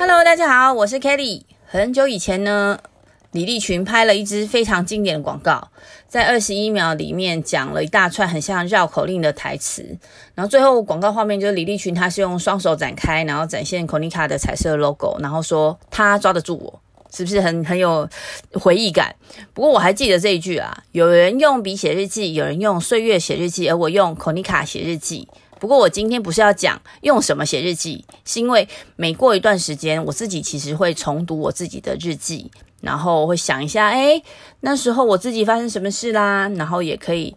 Hello，大家好，我是 Kelly。很久以前呢，李立群拍了一支非常经典的广告，在二十一秒里面讲了一大串很像绕口令的台词，然后最后广告画面就是李立群，他是用双手展开，然后展现 Conica 的彩色 logo，然后说他抓得住我，是不是很很有回忆感？不过我还记得这一句啊，有人用笔写日记，有人用岁月写日记，而我用 Konica 写日记。不过我今天不是要讲用什么写日记，是因为每过一段时间，我自己其实会重读我自己的日记，然后会想一下，诶，那时候我自己发生什么事啦，然后也可以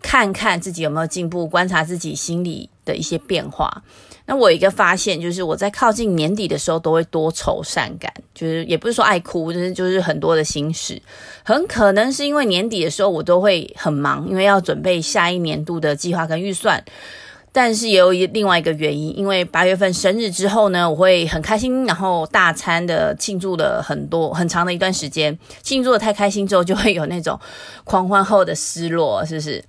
看看自己有没有进步，观察自己心里的一些变化。那我有一个发现，就是我在靠近年底的时候，都会多愁善感，就是也不是说爱哭，就是就是很多的心事，很可能是因为年底的时候我都会很忙，因为要准备下一年度的计划跟预算。但是也有一另外一个原因，因为八月份生日之后呢，我会很开心，然后大餐的庆祝了很多很长的一段时间，庆祝的太开心之后，就会有那种狂欢后的失落，是不是？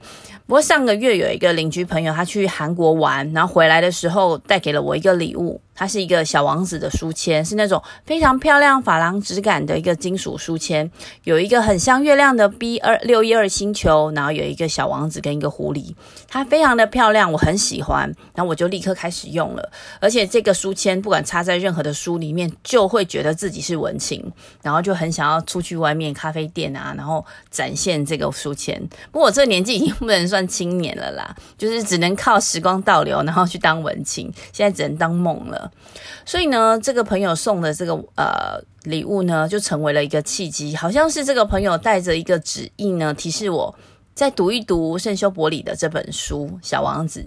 不过上个月有一个邻居朋友，他去韩国玩，然后回来的时候带给了我一个礼物，它是一个小王子的书签，是那种非常漂亮珐琅质感的一个金属书签，有一个很像月亮的 B 二六一二星球，然后有一个小王子跟一个狐狸，它非常的漂亮，我很喜欢，然后我就立刻开始用了，而且这个书签不管插在任何的书里面，就会觉得自己是文青，然后就很想要出去外面咖啡店啊，然后展现这个书签。不过我这年纪已经不能。算青年了啦，就是只能靠时光倒流，然后去当文青，现在只能当梦了。所以呢，这个朋友送的这个呃礼物呢，就成为了一个契机，好像是这个朋友带着一个指引呢，提示我。再读一读圣修伯里的这本书《小王子》，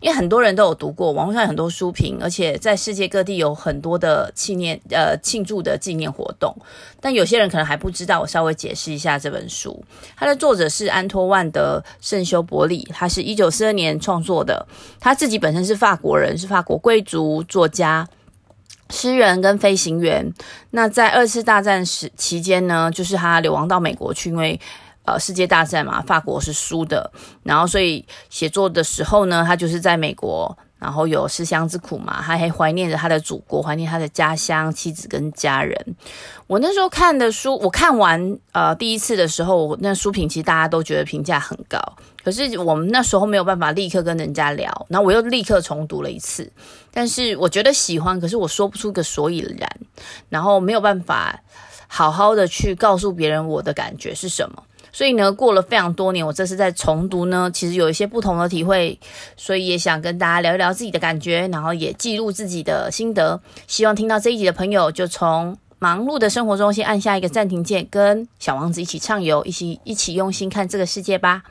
因为很多人都有读过，网络上有很多书评，而且在世界各地有很多的纪念呃庆祝的纪念活动。但有些人可能还不知道，我稍微解释一下这本书。它的作者是安托万德圣修伯里，他是一九四二年创作的。他自己本身是法国人，是法国贵族、作家、诗人跟飞行员。那在二次大战时期间呢，就是他流亡到美国去，因为。呃，世界大战嘛，法国是输的，然后所以写作的时候呢，他就是在美国，然后有思乡之苦嘛，他还怀念着他的祖国，怀念他的家乡、妻子跟家人。我那时候看的书，我看完呃第一次的时候，那书评其实大家都觉得评价很高，可是我们那时候没有办法立刻跟人家聊，然后我又立刻重读了一次，但是我觉得喜欢，可是我说不出个所以然，然后没有办法好好的去告诉别人我的感觉是什么。所以呢，过了非常多年，我这次在重读呢，其实有一些不同的体会，所以也想跟大家聊一聊自己的感觉，然后也记录自己的心得。希望听到这一集的朋友，就从忙碌的生活中先按下一个暂停键，跟小王子一起畅游，一起一起用心看这个世界吧。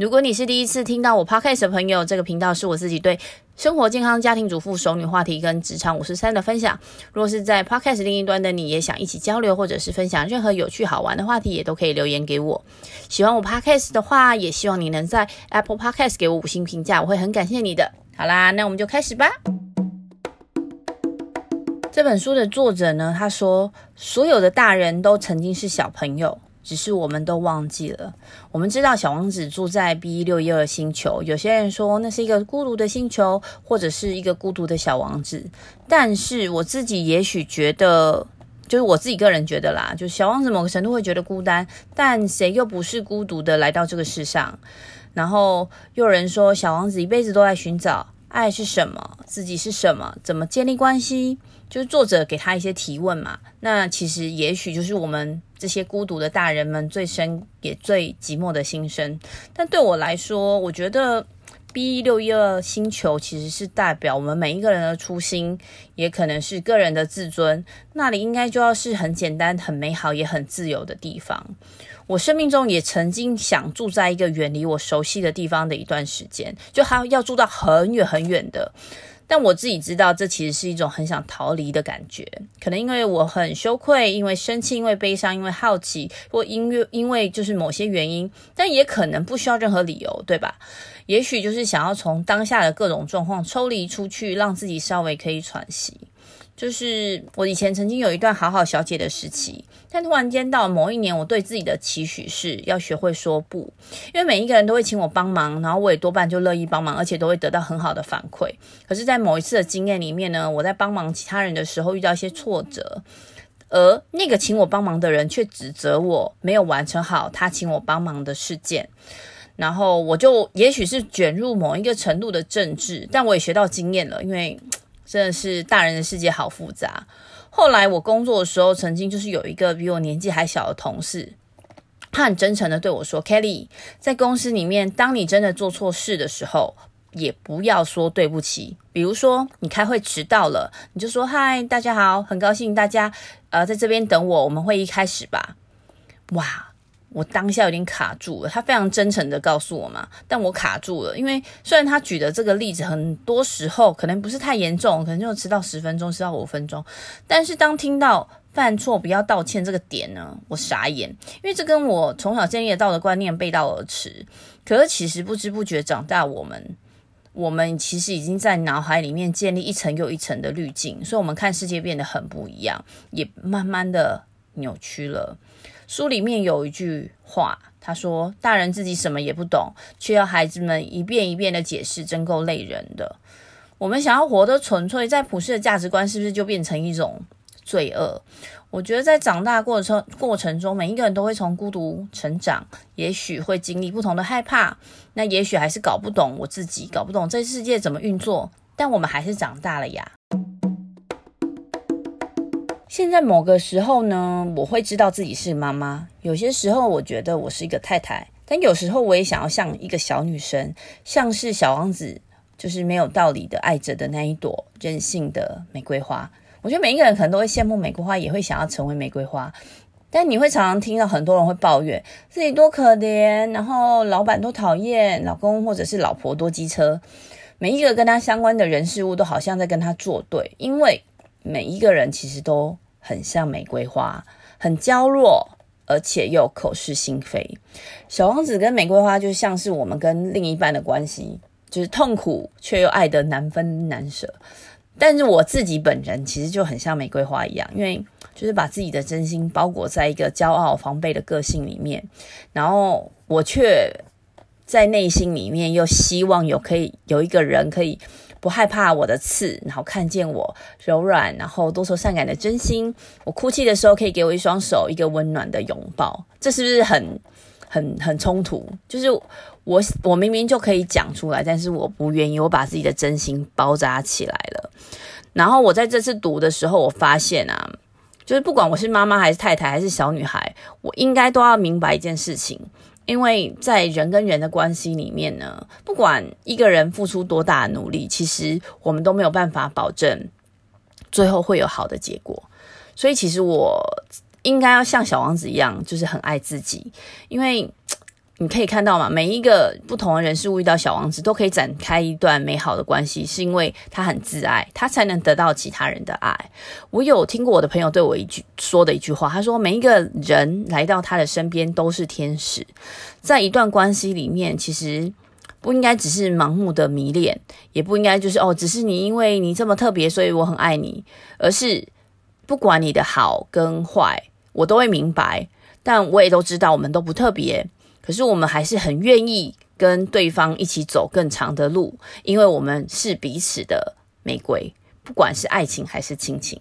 如果你是第一次听到我 podcast 的朋友，这个频道是我自己对生活、健康、家庭主妇、熟女话题跟职场五十三的分享。如果是在 podcast 另一端的你，也想一起交流或者是分享任何有趣好玩的话题，也都可以留言给我。喜欢我 podcast 的话，也希望你能在 Apple Podcast 给我五星评价，我会很感谢你的。好啦，那我们就开始吧。这本书的作者呢，他说，所有的大人都曾经是小朋友。只是我们都忘记了。我们知道小王子住在 B 六一二星球，有些人说那是一个孤独的星球，或者是一个孤独的小王子。但是我自己也许觉得，就是我自己个人觉得啦，就小王子某个程度会觉得孤单，但谁又不是孤独的来到这个世上？然后又有人说小王子一辈子都在寻找爱是什么，自己是什么，怎么建立关系？就是作者给他一些提问嘛。那其实也许就是我们。这些孤独的大人们最深也最寂寞的心声，但对我来说，我觉得 B 六一二星球其实是代表我们每一个人的初心，也可能是个人的自尊。那里应该就要是很简单、很美好、也很自由的地方。我生命中也曾经想住在一个远离我熟悉的地方的一段时间，就还要住到很远很远的。但我自己知道，这其实是一种很想逃离的感觉。可能因为我很羞愧，因为生气，因为悲伤，因为好奇，或因为因为就是某些原因。但也可能不需要任何理由，对吧？也许就是想要从当下的各种状况抽离出去，让自己稍微可以喘息。就是我以前曾经有一段好好小姐的时期，但突然间到某一年，我对自己的期许是要学会说不，因为每一个人都会请我帮忙，然后我也多半就乐意帮忙，而且都会得到很好的反馈。可是，在某一次的经验里面呢，我在帮忙其他人的时候遇到一些挫折，而那个请我帮忙的人却指责我没有完成好他请我帮忙的事件，然后我就也许是卷入某一个程度的政治，但我也学到经验了，因为。真的是大人的世界好复杂。后来我工作的时候，曾经就是有一个比我年纪还小的同事，他很真诚的对我说：“Kelly，在公司里面，当你真的做错事的时候，也不要说对不起。比如说你开会迟到了，你就说嗨，大家好，很高兴大家呃在这边等我，我们会议开始吧。”哇！我当下有点卡住了，他非常真诚的告诉我嘛，但我卡住了，因为虽然他举的这个例子很多时候可能不是太严重，可能就迟到十分钟，迟到五分钟，但是当听到犯错不要道歉这个点呢，我傻眼，因为这跟我从小建立的道德观念背道而驰。可是其实不知不觉长大，我们我们其实已经在脑海里面建立一层又一层的滤镜，所以我们看世界变得很不一样，也慢慢的扭曲了。书里面有一句话，他说：“大人自己什么也不懂，却要孩子们一遍一遍的解释，真够累人的。”我们想要活得纯粹，在普世的价值观是不是就变成一种罪恶？我觉得在长大过程过程中，每一个人都会从孤独成长，也许会经历不同的害怕，那也许还是搞不懂我自己，搞不懂这世界怎么运作，但我们还是长大了呀。现在某个时候呢，我会知道自己是妈妈。有些时候，我觉得我是一个太太，但有时候我也想要像一个小女生，像是小王子，就是没有道理的爱着的那一朵任性的玫瑰花。我觉得每一个人可能都会羡慕玫瑰花，也会想要成为玫瑰花。但你会常常听到很多人会抱怨自己多可怜，然后老板多讨厌，老公或者是老婆多机车。每一个跟他相关的人事物都好像在跟他作对，因为。每一个人其实都很像玫瑰花，很娇弱，而且又口是心非。小王子跟玫瑰花就像是我们跟另一半的关系，就是痛苦却又爱得难分难舍。但是我自己本人其实就很像玫瑰花一样，因为就是把自己的真心包裹在一个骄傲防备的个性里面，然后我却在内心里面又希望有可以有一个人可以。不害怕我的刺，然后看见我柔软，然后多愁善感的真心。我哭泣的时候，可以给我一双手，一个温暖的拥抱。这是不是很、很、很冲突？就是我，我明明就可以讲出来，但是我不愿意。我把自己的真心包扎起来了。然后我在这次读的时候，我发现啊，就是不管我是妈妈还是太太还是小女孩，我应该都要明白一件事情。因为在人跟人的关系里面呢，不管一个人付出多大的努力，其实我们都没有办法保证最后会有好的结果。所以，其实我应该要像小王子一样，就是很爱自己，因为。你可以看到嘛，每一个不同的人事物遇到小王子，都可以展开一段美好的关系，是因为他很自爱，他才能得到其他人的爱。我有听过我的朋友对我一句说的一句话，他说：“每一个人来到他的身边都是天使。”在一段关系里面，其实不应该只是盲目的迷恋，也不应该就是哦，只是你因为你这么特别，所以我很爱你，而是不管你的好跟坏，我都会明白，但我也都知道，我们都不特别。可是我们还是很愿意跟对方一起走更长的路，因为我们是彼此的玫瑰，不管是爱情还是亲情。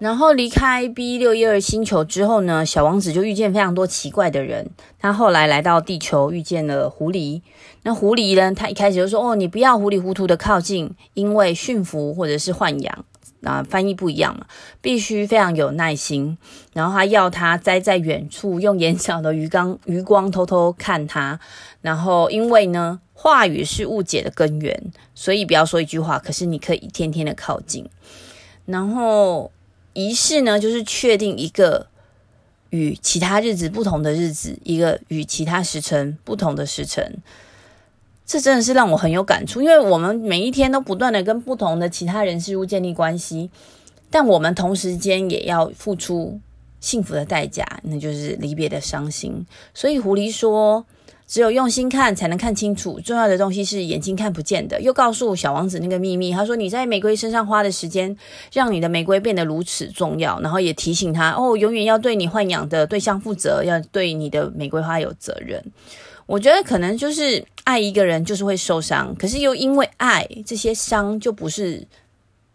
然后离开 B 六一二星球之后呢，小王子就遇见非常多奇怪的人。他后来来到地球，遇见了狐狸。那狐狸呢，他一开始就说：“哦，你不要糊里糊涂的靠近，因为驯服或者是豢养。”啊，翻译不一样嘛，必须非常有耐心。然后他要他待在远处，用眼角的余光 余光偷偷看他。然后因为呢，话语是误解的根源，所以不要说一句话，可是你可以一天天的靠近。然后仪式呢，就是确定一个与其他日子不同的日子，一个与其他时辰不同的时辰。这真的是让我很有感触，因为我们每一天都不断的跟不同的其他人事物建立关系，但我们同时间也要付出幸福的代价，那就是离别的伤心。所以狐狸说，只有用心看才能看清楚，重要的东西是眼睛看不见的。又告诉小王子那个秘密，他说你在玫瑰身上花的时间，让你的玫瑰变得如此重要。然后也提醒他哦，永远要对你豢养的对象负责，要对你的玫瑰花有责任。我觉得可能就是爱一个人就是会受伤，可是又因为爱，这些伤就不是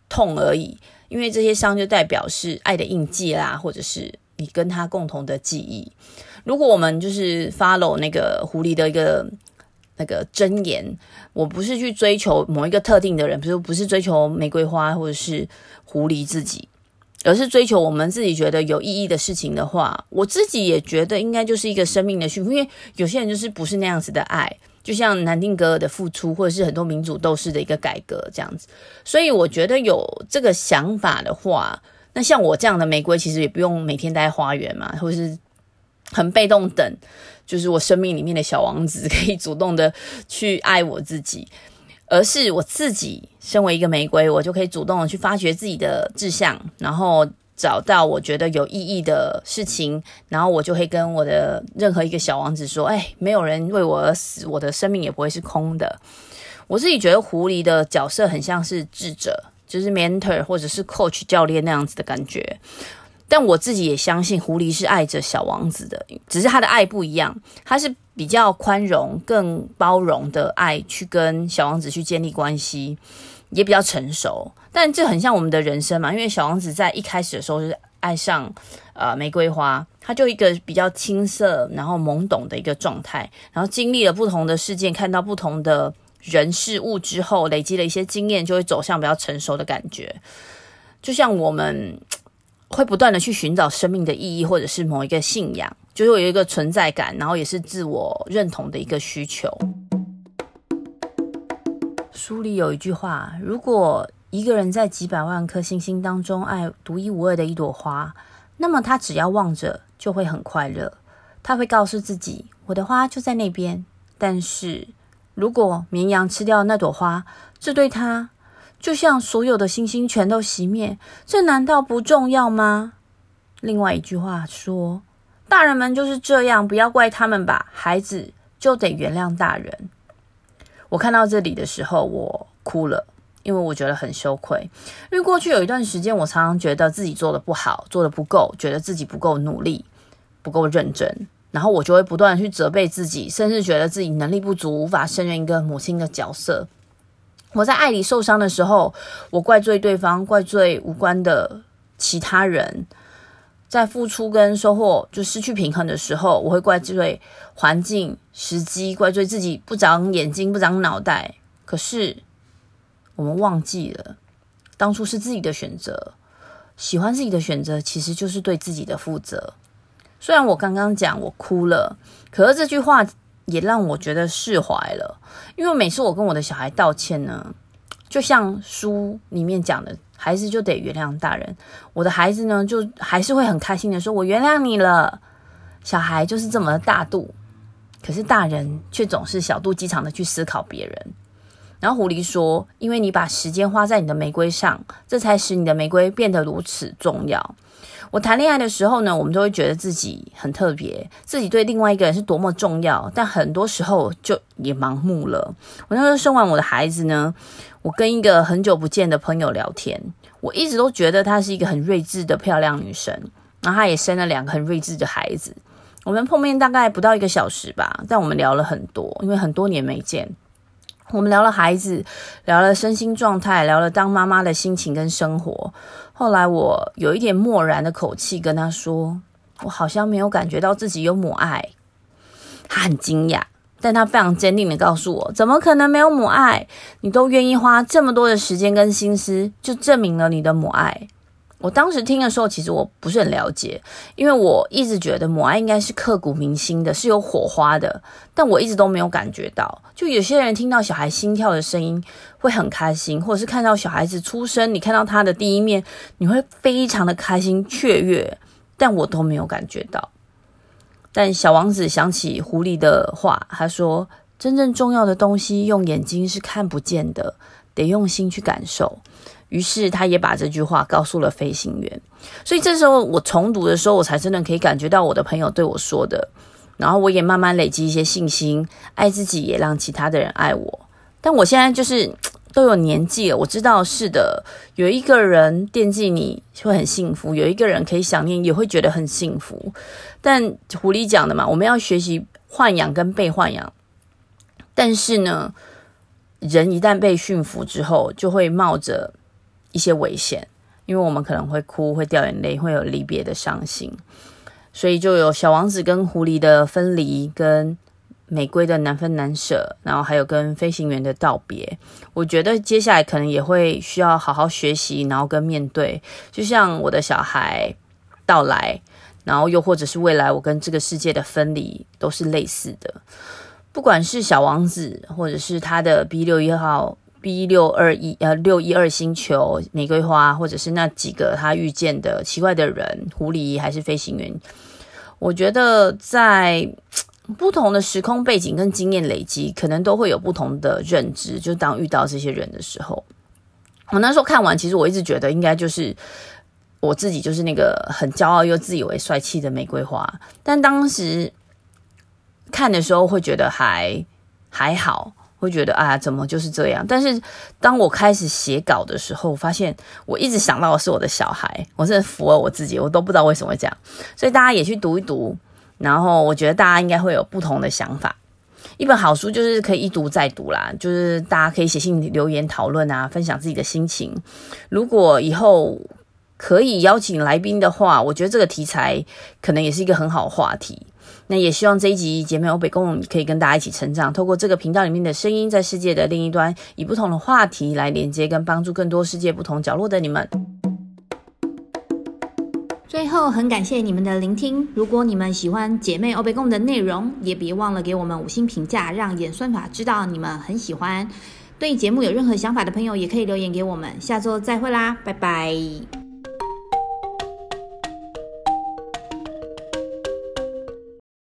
痛而已，因为这些伤就代表是爱的印记啦，或者是你跟他共同的记忆。如果我们就是 follow 那个狐狸的一个那个箴言，我不是去追求某一个特定的人，比如不是追求玫瑰花或者是狐狸自己。而是追求我们自己觉得有意义的事情的话，我自己也觉得应该就是一个生命的幸福。因为有些人就是不是那样子的爱，就像南丁格尔的付出，或者是很多民主斗士的一个改革这样子。所以我觉得有这个想法的话，那像我这样的玫瑰，其实也不用每天待在花园嘛，或是很被动等，就是我生命里面的小王子 可以主动的去爱我自己。而是我自己身为一个玫瑰，我就可以主动的去发掘自己的志向，然后找到我觉得有意义的事情，然后我就会跟我的任何一个小王子说：“哎，没有人为我而死，我的生命也不会是空的。”我自己觉得狐狸的角色很像是智者，就是 mentor 或者是 coach 教练那样子的感觉。但我自己也相信狐狸是爱着小王子的，只是他的爱不一样，他是比较宽容、更包容的爱去跟小王子去建立关系，也比较成熟。但这很像我们的人生嘛，因为小王子在一开始的时候是爱上呃玫瑰花，他就一个比较青涩然后懵懂的一个状态，然后经历了不同的事件，看到不同的人事物之后，累积了一些经验，就会走向比较成熟的感觉，就像我们。会不断的去寻找生命的意义，或者是某一个信仰，就是有一个存在感，然后也是自我认同的一个需求。书里有一句话：如果一个人在几百万颗星星当中爱独一无二的一朵花，那么他只要望着就会很快乐。他会告诉自己：我的花就在那边。但是如果绵羊吃掉那朵花，这对他。就像所有的星星全都熄灭，这难道不重要吗？另外一句话说：“大人们就是这样，不要怪他们吧，孩子就得原谅大人。”我看到这里的时候，我哭了，因为我觉得很羞愧。因为过去有一段时间，我常常觉得自己做的不好，做的不够，觉得自己不够努力，不够认真，然后我就会不断去责备自己，甚至觉得自己能力不足，无法胜任一个母亲的角色。我在爱里受伤的时候，我怪罪对方，怪罪无关的其他人。在付出跟收获就失去平衡的时候，我会怪罪环境、时机，怪罪自己不长眼睛、不长脑袋。可是我们忘记了，当初是自己的选择，喜欢自己的选择，其实就是对自己的负责。虽然我刚刚讲我哭了，可是这句话。也让我觉得释怀了，因为每次我跟我的小孩道歉呢，就像书里面讲的，孩子就得原谅大人。我的孩子呢，就还是会很开心的说：“我原谅你了。”小孩就是这么大度，可是大人却总是小肚鸡肠的去思考别人。然后狐狸说：“因为你把时间花在你的玫瑰上，这才使你的玫瑰变得如此重要。”我谈恋爱的时候呢，我们都会觉得自己很特别，自己对另外一个人是多么重要，但很多时候就也盲目了。我那时候生完我的孩子呢，我跟一个很久不见的朋友聊天，我一直都觉得她是一个很睿智的漂亮女生，然后她也生了两个很睿智的孩子。我们碰面大概不到一个小时吧，但我们聊了很多，因为很多年没见。我们聊了孩子，聊了身心状态，聊了当妈妈的心情跟生活。后来我有一点漠然的口气跟他说：“我好像没有感觉到自己有母爱。”他很惊讶，但他非常坚定的告诉我：“怎么可能没有母爱？你都愿意花这么多的时间跟心思，就证明了你的母爱。”我当时听的时候，其实我不是很了解，因为我一直觉得母爱应该是刻骨铭心的，是有火花的，但我一直都没有感觉到。就有些人听到小孩心跳的声音会很开心，或者是看到小孩子出生，你看到他的第一面，你会非常的开心雀跃，但我都没有感觉到。但小王子想起狐狸的话，他说：“真正重要的东西，用眼睛是看不见的，得用心去感受。”于是他也把这句话告诉了飞行员，所以这时候我重读的时候，我才真的可以感觉到我的朋友对我说的：“然后我也慢慢累积一些信心，爱自己也让其他的人爱我。但我现在就是都有年纪了，我知道是的，有一个人惦记你会很幸福，有一个人可以想念也会觉得很幸福。但狐狸讲的嘛，我们要学习豢养跟被豢养。但是呢，人一旦被驯服之后，就会冒着一些危险，因为我们可能会哭，会掉眼泪，会有离别的伤心。所以就有小王子跟狐狸的分离，跟玫瑰的难分难舍，然后还有跟飞行员的道别。我觉得接下来可能也会需要好好学习，然后跟面对。就像我的小孩到来，然后又或者是未来我跟这个世界的分离，都是类似的。不管是小王子，或者是他的 B 六一号、B 六二一呃六一二星球玫瑰花，或者是那几个他遇见的奇怪的人，狐狸还是飞行员，我觉得在不同的时空背景跟经验累积，可能都会有不同的认知。就当遇到这些人的时候，我那时候看完，其实我一直觉得应该就是我自己，就是那个很骄傲又自以为帅气的玫瑰花，但当时。看的时候会觉得还还好，会觉得啊，怎么就是这样？但是当我开始写稿的时候，我发现我一直想到的是我的小孩，我真的服了我自己，我都不知道为什么会这样。所以大家也去读一读，然后我觉得大家应该会有不同的想法。一本好书就是可以一读再读啦，就是大家可以写信留言讨论啊，分享自己的心情。如果以后可以邀请来宾的话，我觉得这个题材可能也是一个很好的话题。那也希望这一集姐妹欧北共可以跟大家一起成长，透过这个频道里面的声音，在世界的另一端，以不同的话题来连接跟帮助更多世界不同角落的你们。最后，很感谢你们的聆听。如果你们喜欢姐妹欧北共的内容，也别忘了给我们五星评价，让演算法知道你们很喜欢。对节目有任何想法的朋友，也可以留言给我们。下周再会啦，拜拜。